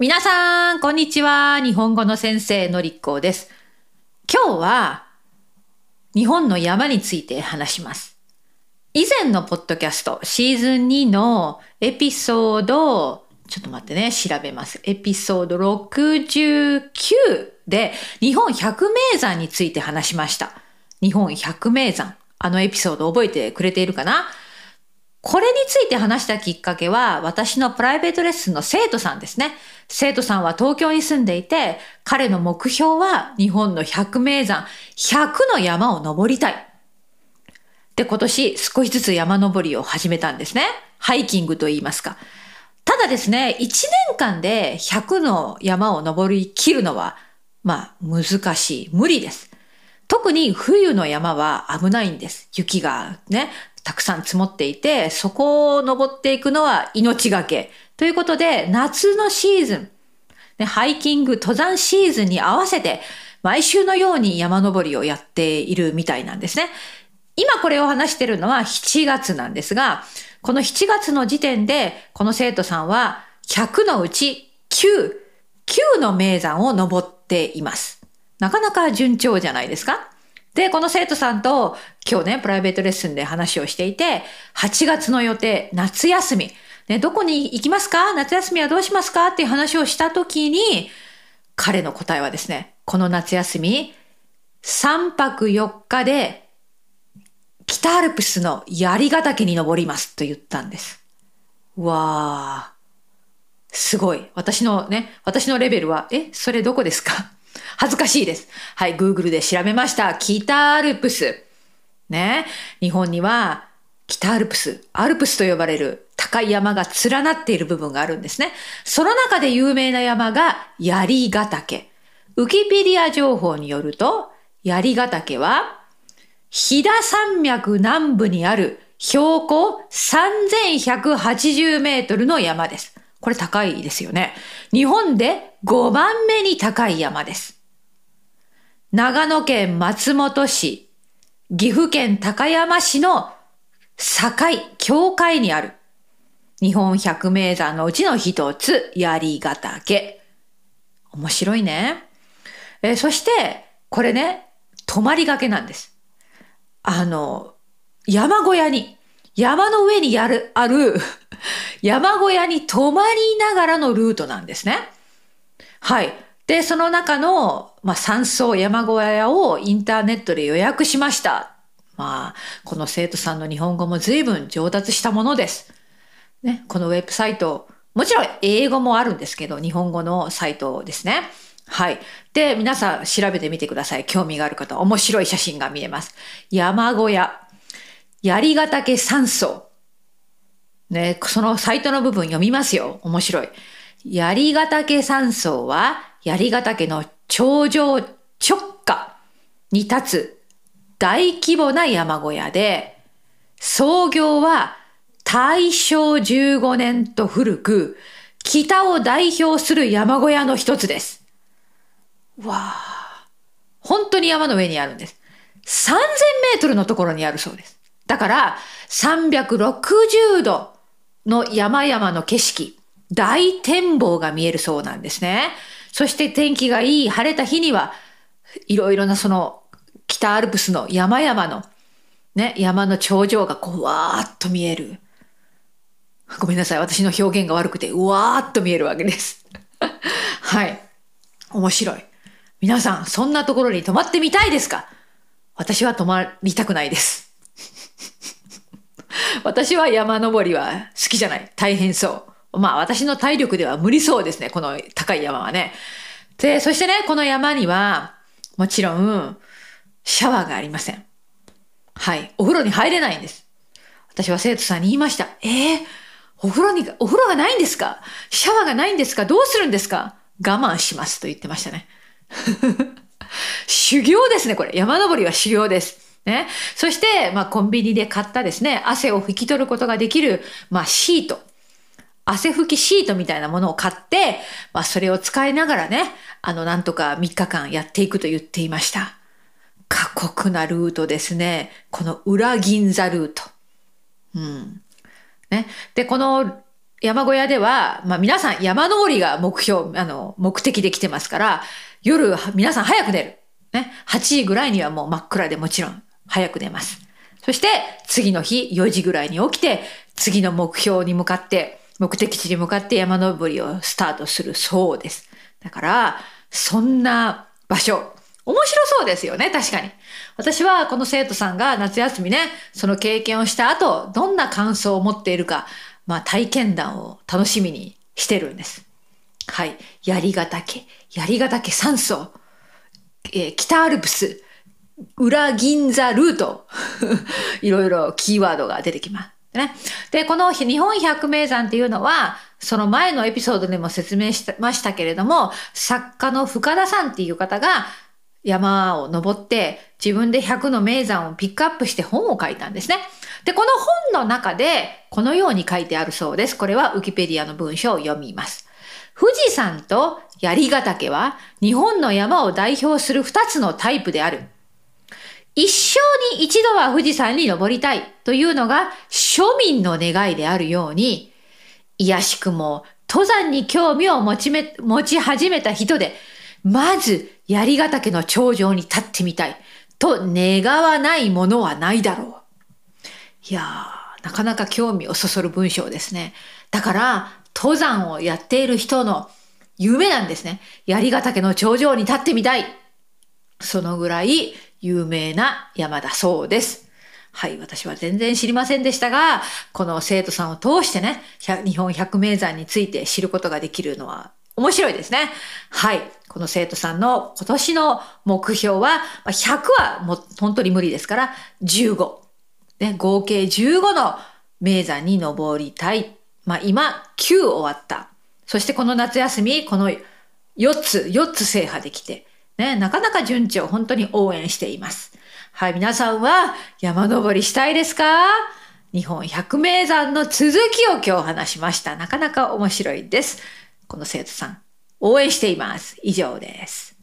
皆さん、こんにちは。日本語の先生のりっこです。今日は、日本の山について話します。以前のポッドキャスト、シーズン2のエピソード、ちょっと待ってね、調べます。エピソード69で、日本百名山について話しました。日本百名山。あのエピソード覚えてくれているかな？これについて話したきっかけは、私のプライベートレッスンの生徒さんですね。生徒さんは東京に住んでいて、彼の目標は日本の百名山、100の山を登りたい。で、今年少しずつ山登りを始めたんですね。ハイキングと言いますか。ただですね、1年間で100の山を登り切るのは、まあ、難しい。無理です。特に冬の山は危ないんです。雪がね、たくさん積もっていて、そこを登っていくのは命がけ。ということで、夏のシーズン、ね、ハイキング、登山シーズンに合わせて、毎週のように山登りをやっているみたいなんですね。今これを話しているのは7月なんですが、この7月の時点で、この生徒さんは100のうち9、9の名山を登っています。なかなか順調じゃないですか？で、この生徒さんと今日ね、プライベートレッスンで話をしていて、8月の予定、夏休み、ね、どこに行きますか？夏休みはどうしますか？っていう話をしたときに、彼の答えはですね、この夏休み、3泊4日で北アルプスの槍ヶ岳に登りますと言ったんです。わー。すごい。私のね、私のレベルは、え、それどこですか？恥ずかしいです。はい、Google で調べました。北アルプス。ね。日本には北アルプス、アルプスと呼ばれる高い山が連なっている部分があるんですね。その中で有名な山が槍ヶ岳。ウキペディア情報によると、槍ヶ岳は、飛騨山脈南部にある標高3180メートルの山です。これ高いですよね。日本で5番目に高い山です。長野県松本市、岐阜県高山市の境、境界にある日本百名山のうちの一つ、槍ヶ岳。面白いね。え、そして、これね、泊まりがけなんです。あの、山小屋に、山の上にやる、ある、山小屋に泊まりながらのルートなんですね。はい。で、その中の、まあ、山荘山小屋をインターネットで予約しました。まあ、この生徒さんの日本語も随分上達したものです。ね、このウェブサイト、もちろん英語もあるんですけど、日本語のサイトですね。はい。で、皆さん調べてみてください。興味がある方、面白い写真が見えます。山小屋、槍ヶ岳山荘。ね、そのサイトの部分読みますよ。面白い。槍ヶ岳山荘は、槍ヶ岳の頂上直下に立つ大規模な山小屋で、創業は大正15年と古く、北を代表する山小屋の一つです。わあ、本当に山の上にあるんです。3000メートルのところにあるそうです。だから、360度の山々の景色、大展望が見えるそうなんですね。そして天気がいい晴れた日には、いろいろなその北アルプスの山々の、ね、山の頂上がこうわーっと見える。ごめんなさい。私の表現が悪くて、うわーっと見えるわけです。はい。面白い。皆さん、そんなところに泊まってみたいですか？私は泊まりたくないです。私は山登りは好きじゃない。大変そう。まあ私の体力では無理そうですね。この高い山はね。で、そしてね、この山には、もちろん、シャワーがありません。はい。お風呂に入れないんです。私は生徒さんに言いました。えー、お風呂に、お風呂がないんですか？シャワーがないんですか？どうするんですか？我慢しますと言ってましたね。修行ですね、これ。山登りは修行です。ね。そして、まあ、コンビニで買ったですね、汗を拭き取ることができる、まあ、シート。汗拭きシートみたいなものを買って、まあ、それを使いながらね、あの、なんとか3日間やっていくと言っていました。過酷なルートですね。この裏銀座ルート。うん。ね。で、この山小屋では、まあ皆さん山登りが目標、あの、目的で来てますから、夜皆さん早く寝る。ね。8時ぐらいにはもう真っ暗でもちろん早く寝ます。そして次の日4時ぐらいに起きて、次の目標に向かって、目的地に向かって山登りをスタートするそうです。だから、そんな場所、面白そうですよね、確かに。私はこの生徒さんが夏休みね、その経験をした後、どんな感想を持っているか、まあ体験談を楽しみにしてるんです。はい。槍ヶ岳、槍ヶ岳山荘、えー、北アルプス、裏銀座ルート、いろいろキーワードが出てきます。ね。で、この日本百名山っていうのは、その前のエピソードでも説明しましたけれども、作家の深田さんっていう方が山を登って自分で100の名山をピックアップして本を書いたんですね。で、この本の中でこのように書いてあるそうです。これはウィキペディアの文章を読みます。富士山と槍ヶ岳は日本の山を代表する2つのタイプである。一生に一度は富士山に登りたいというのが庶民の願いであるように、いやしくも登山に興味を持ちめ持ち始めた人で、まず槍ヶ岳の頂上に立ってみたいと願わないものはないだろう。いやー、なかなか興味をそそる文章ですね。だから、登山をやっている人の夢なんですね。槍ヶ岳の頂上に立ってみたい。そのぐらい有名な山だそうです。はい、私は全然知りませんでしたが、この生徒さんを通してね、日本百名山について知ることができるのは面白いですね。はい。この生徒さんの今年の目標は、100はもう本当に無理ですから、15。ね、合計15の名山に登りたい。まあ今、9終わった。そしてこの夏休み、この4つ、4つ制覇できて、ね、なかなか順調、本当に応援しています。はい、皆さんは山登りしたいですか？日本百名山の続きを今日話しました。なかなか面白いです。この生徒さん、応援しています。以上です。